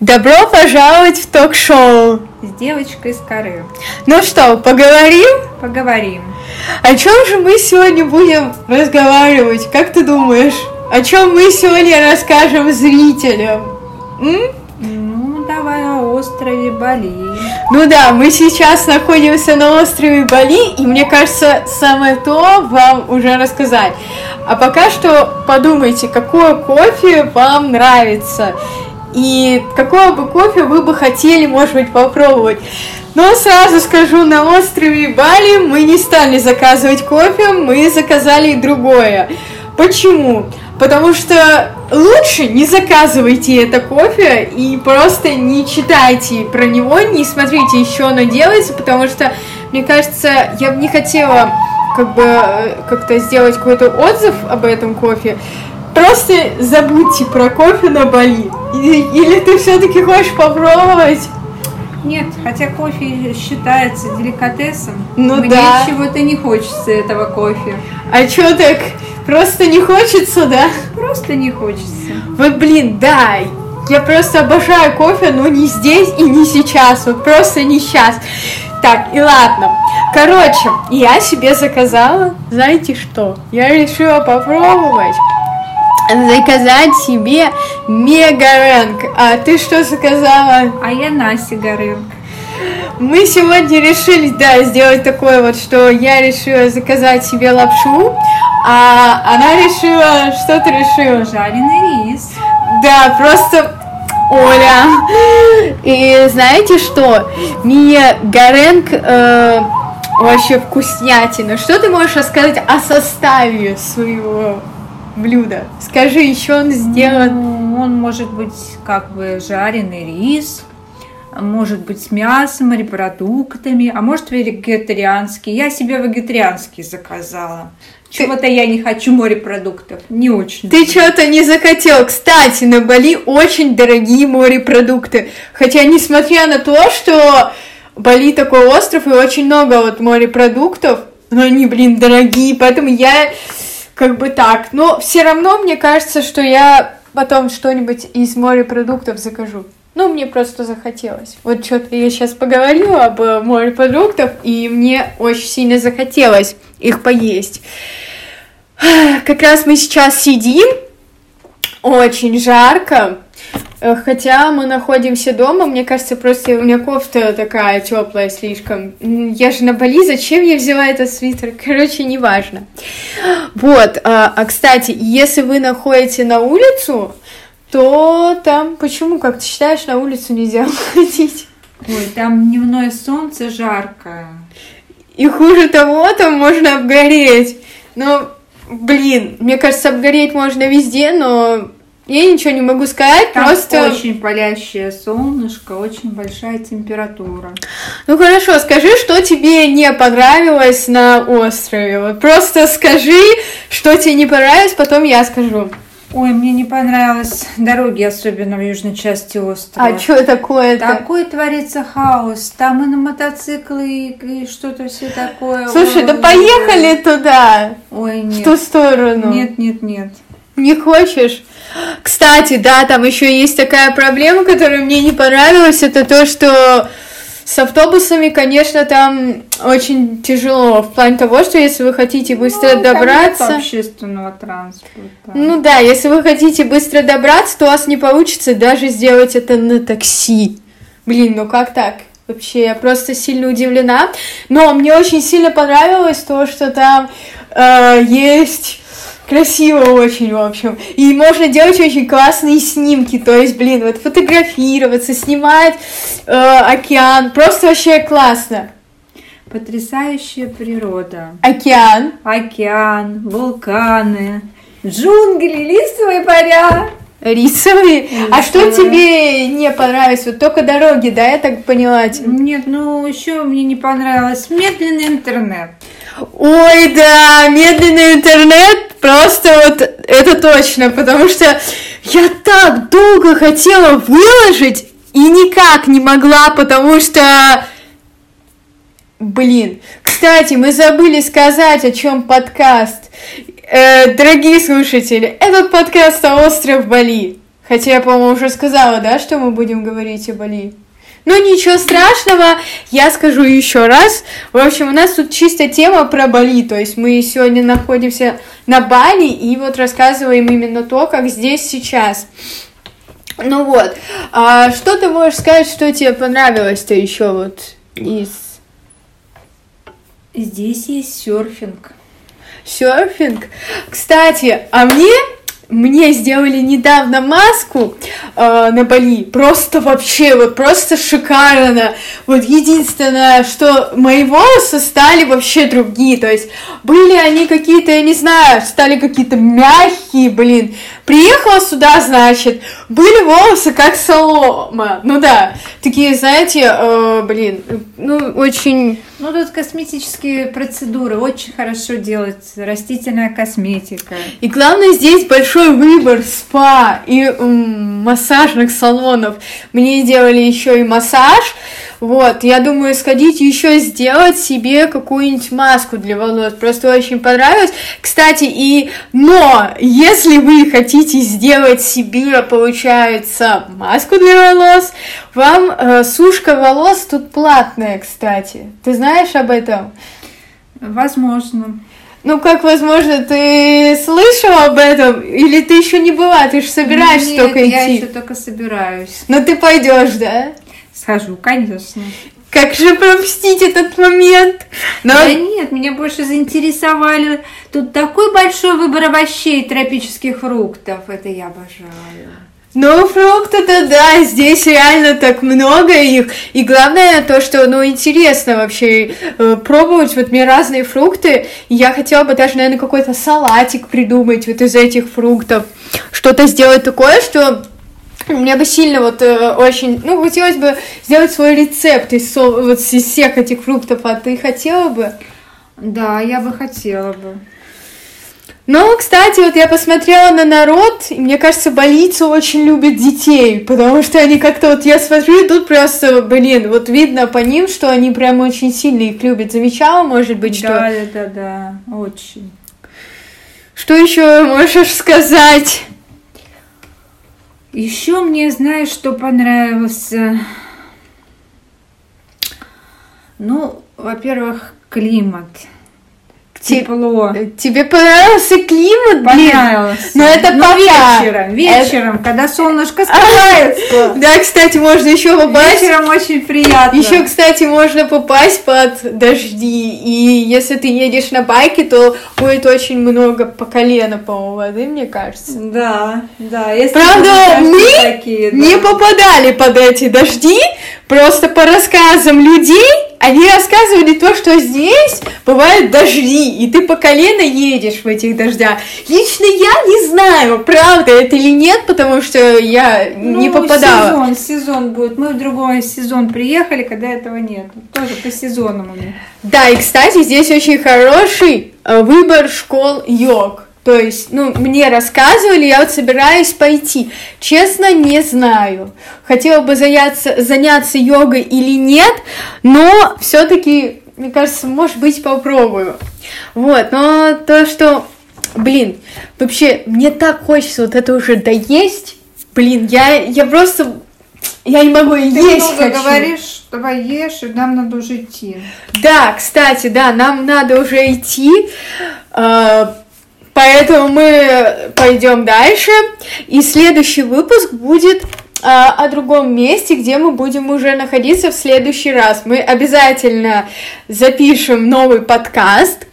Добро пожаловать в ток-шоу. С девочкой с коры. Ну что, поговорим? Поговорим. О чем же мы сегодня будем разговаривать? Как ты думаешь? О чем мы сегодня расскажем зрителям? М? Ну, давай о острове Бали. Ну да, мы сейчас находимся на острове Бали, и мне кажется, самое то вам уже рассказать. А пока что подумайте, какое кофе вам нравится, и какое бы кофе вы бы хотели, может быть, попробовать. Но сразу скажу, на острове Бали мы не стали заказывать кофе, мы заказали другое. Почему? Потому что лучше не заказывайте это кофе и просто не читайте про него, не смотрите еще оно делается, потому что, мне кажется, я бы не хотела как бы э, как-то сделать какой-то отзыв об этом кофе. Просто забудьте про кофе на Бали. Или, ты все-таки хочешь попробовать? Нет, хотя кофе считается деликатесом. Ну Мне да. чего-то не хочется этого кофе. А чё так? Просто не хочется, да? Просто не хочется. Вот, блин, да, я просто обожаю кофе, но не здесь и не сейчас, вот просто не сейчас. Так, и ладно. Короче, я себе заказала, знаете что? Я решила попробовать заказать себе мега-рэнк. А ты что заказала? А я Настя Горынг. Мы сегодня решили, да, сделать такое вот, что я решила заказать себе лапшу, а она решила, что ты решила? Жареный рис. Да, просто Оля. И знаете что? Мне Гаренг э, вообще вкуснятина. Что ты можешь рассказать о составе своего блюда? Скажи, еще он сделан. Ну, он может быть как бы жареный рис, может быть с мясом, морепродуктами, а может вегетарианский. Я себе вегетарианский заказала. Чего-то я не хочу морепродуктов. Не очень. Ты что-то не захотел. Кстати, на Бали очень дорогие морепродукты. Хотя, несмотря на то, что Бали такой остров и очень много вот морепродуктов, но они, блин, дорогие, поэтому я как бы так. Но все равно мне кажется, что я потом что-нибудь из морепродуктов закажу. Ну, мне просто захотелось. Вот что-то я сейчас поговорила об э, морепродуктах, и мне очень сильно захотелось их поесть. Как раз мы сейчас сидим, очень жарко, хотя мы находимся дома, мне кажется, просто у меня кофта такая теплая слишком. Я же на Бали, зачем я взяла этот свитер? Короче, неважно. Вот, а, а, кстати, если вы находите на улицу, то там, почему, как ты считаешь, на улицу нельзя выходить? Ой, там дневное солнце жаркое. И хуже того, там можно обгореть. Но, блин, мне кажется, обгореть можно везде, но я ничего не могу сказать, Там просто... очень палящее солнышко, очень большая температура. Ну хорошо, скажи, что тебе не понравилось на острове. Вот просто скажи, что тебе не понравилось, потом я скажу. Ой, мне не понравилось дороги, особенно в южной части острова. А что такое-то? Такой творится хаос. Там и на мотоциклы, и, и что-то все такое. Слушай, да Ой, поехали туда, Ой, в нет. ту сторону. Нет, нет, нет. Не хочешь? Кстати, да, там еще есть такая проблема, которая мне не понравилась, это то, что с автобусами, конечно, там очень тяжело, в плане того, что если вы хотите быстро Ну, нет добраться... общественного транспорта. Ну да, если вы хотите быстро добраться, то у вас не получится даже сделать это на такси. Блин, ну как так? Вообще, я просто сильно удивлена. Но мне очень сильно понравилось то, что там э, есть красиво очень, в общем. И можно делать очень классные снимки. То есть, блин, вот фотографироваться, снимать э, океан. Просто вообще классно. Потрясающая природа. Океан. Океан, вулканы, джунгли, листовые поля. Рисовые. А что тебе не понравилось? Вот только дороги, да, я так поняла? Нет, ну еще мне не понравилось медленный интернет. Ой, да, медленный интернет, просто вот это точно, потому что я так долго хотела выложить и никак не могла, потому что... Блин, кстати, мы забыли сказать, о чем подкаст. Э, дорогие слушатели, этот подкаст о остров Бали. Хотя я, по-моему, уже сказала, да, что мы будем говорить о Бали. Ну, ничего страшного, я скажу еще раз. В общем, у нас тут чисто тема про Бали, то есть мы сегодня находимся на Бали и вот рассказываем именно то, как здесь сейчас. Ну вот, а что ты можешь сказать, что тебе понравилось-то еще вот из... Здесь есть серфинг. Серфинг? Кстати, а мне мне сделали недавно маску э, на Бали. Просто вообще, вот просто шикарно. Вот единственное, что мои волосы стали вообще другие. То есть были они какие-то, я не знаю, стали какие-то мягкие, блин. Приехала сюда, значит, были волосы как солома. Ну да, такие, знаете, э, блин, ну очень ну, тут косметические процедуры очень хорошо делать, растительная косметика. И главное, здесь большой выбор спа и м, массажных салонов. Мне делали еще и массаж. Вот, я думаю, сходить еще сделать себе какую-нибудь маску для волос. Просто очень понравилось. Кстати, и но если вы хотите сделать себе, получается, маску для волос, вам э, сушка волос тут платная, кстати. Ты знаешь об этом? Возможно. Ну, как возможно, ты слышал об этом? Или ты еще не была? Ты же собираешься Нет, только идти. я еще только собираюсь. Но ты пойдешь, да? Схожу, конечно. Как же пропустить этот момент? Но... Да нет, меня больше заинтересовали. Тут такой большой выбор овощей тропических фруктов. Это я обожаю. Ну, фрукты-то да, здесь реально так много их. И главное то, что, ну, интересно вообще э, пробовать вот мне разные фрукты. Я хотела бы даже, наверное, какой-то салатик придумать вот из этих фруктов. Что-то сделать такое, что мне бы сильно вот э, очень, ну, хотелось бы сделать свой рецепт из, вот из всех этих фруктов, а ты хотела бы? Да, я бы хотела бы. Ну, кстати, вот я посмотрела на народ, и мне кажется, больница очень любит детей, потому что они как-то, вот я смотрю, идут просто, блин, вот видно по ним, что они прям очень сильно их любят. Замечала, может быть, что... Да, да, да, да, очень. Что еще можешь сказать? Еще мне, знаешь, что понравился? Ну, во-первых, климат. Те- Тепло. Тебе понравился климат, блин? Понравился. Но это Ну, пока. вечером, вечером, когда солнышко скрывается. Да, кстати, можно еще попасть. Вечером очень приятно. Еще, кстати, можно попасть под дожди. И если ты едешь на байке, то будет очень много по колено, по-моему, воды, мне кажется. Да, да. Если Правда, мы такие, да. Не попадали под эти дожди, просто по рассказам людей они рассказывали то, что здесь бывают дожди, и ты по колено едешь в этих дождях. Лично я не знаю, правда это или нет, потому что я не Ну, попадала. сезон, сезон будет. Мы в другой сезон приехали, когда этого нет. Тоже по сезонам у них. Да, и, кстати, здесь очень хороший э, выбор школ йог. То есть, ну, мне рассказывали, я вот собираюсь пойти. Честно, не знаю. Хотела бы заняться, заняться йогой или нет, но все-таки, мне кажется, может быть, попробую. Вот, но то, что, блин, вообще, мне так хочется вот это уже доесть. Блин, я, я просто, я не могу Ты есть много хочу. говоришь, давай ешь, и нам надо уже идти. Да, кстати, да, нам надо уже идти, э, поэтому мы пойдем дальше. И следующий выпуск будет э, о другом месте, где мы будем уже находиться в следующий раз. Мы обязательно запишем новый подкаст.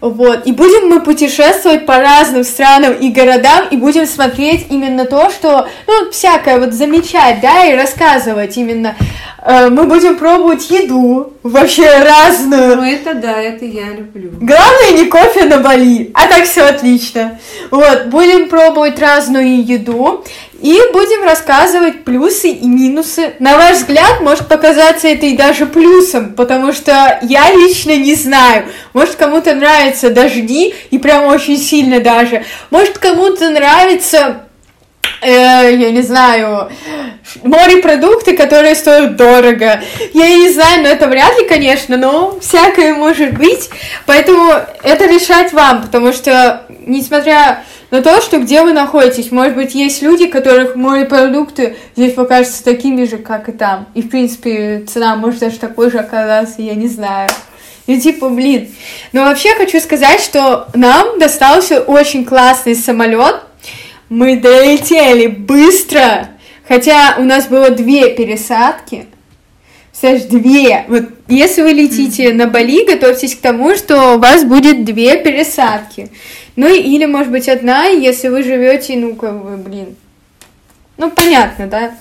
Вот. И будем мы путешествовать по разным странам и городам, и будем смотреть именно то, что, ну, всякое вот замечать, да, и рассказывать именно. Э, мы будем пробовать еду, вообще разную. Ну это да, это я люблю. Главное не кофе на Бали, а так все отлично. Вот, будем пробовать разную еду и будем рассказывать плюсы и минусы. На ваш взгляд, может показаться это и даже плюсом, потому что я лично не знаю. Может кому-то нравятся дожди, и прям очень сильно даже. Может кому-то нравится э, я не знаю, морепродукты, которые стоят дорого. Я не знаю, но это вряд ли, конечно, но всякое может быть. Поэтому это решать вам, потому что, несмотря на то, что где вы находитесь. Может быть, есть люди, которых морепродукты здесь покажутся такими же, как и там. И, в принципе, цена может даже такой же оказаться, я не знаю. И типа, блин. Но вообще хочу сказать, что нам достался очень классный самолет. Мы долетели быстро, хотя у нас было две пересадки. Представляешь, две. Вот если вы летите mm-hmm. на Бали, готовьтесь к тому, что у вас будет две пересадки. Ну или, может быть, одна, если вы живете, ну, как бы, блин. Ну, понятно, да?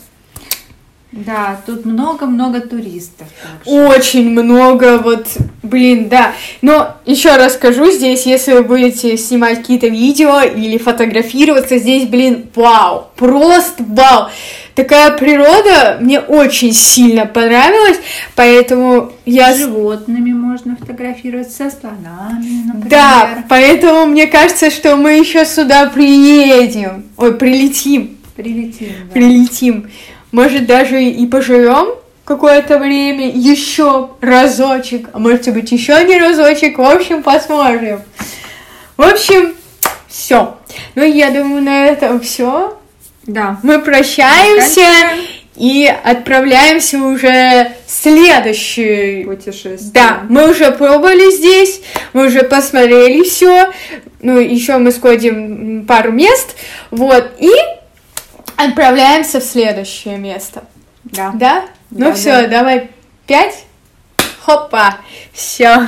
Да, тут много-много туристов. Также. Очень много, вот, блин, да. Но еще раз скажу, здесь, если вы будете снимать какие-то видео или фотографироваться, здесь, блин, вау, просто вау. Такая природа мне очень сильно понравилась, поэтому я... С животными можно фотографироваться, со слонами, например. Да, поэтому мне кажется, что мы еще сюда приедем. Ой, прилетим. Прилетим, да. Прилетим может, даже и поживем какое-то время, еще разочек, а может быть еще не разочек, в общем, посмотрим. В общем, все. Ну, я думаю, на этом все. Да. Мы прощаемся и отправляемся уже в следующий путешествие. Да, мы уже пробовали здесь, мы уже посмотрели все. Ну, еще мы сходим пару мест. Вот. И Отправляемся в следующее место. Да. Да? Ну да, все, да. давай пять. Хопа. Все.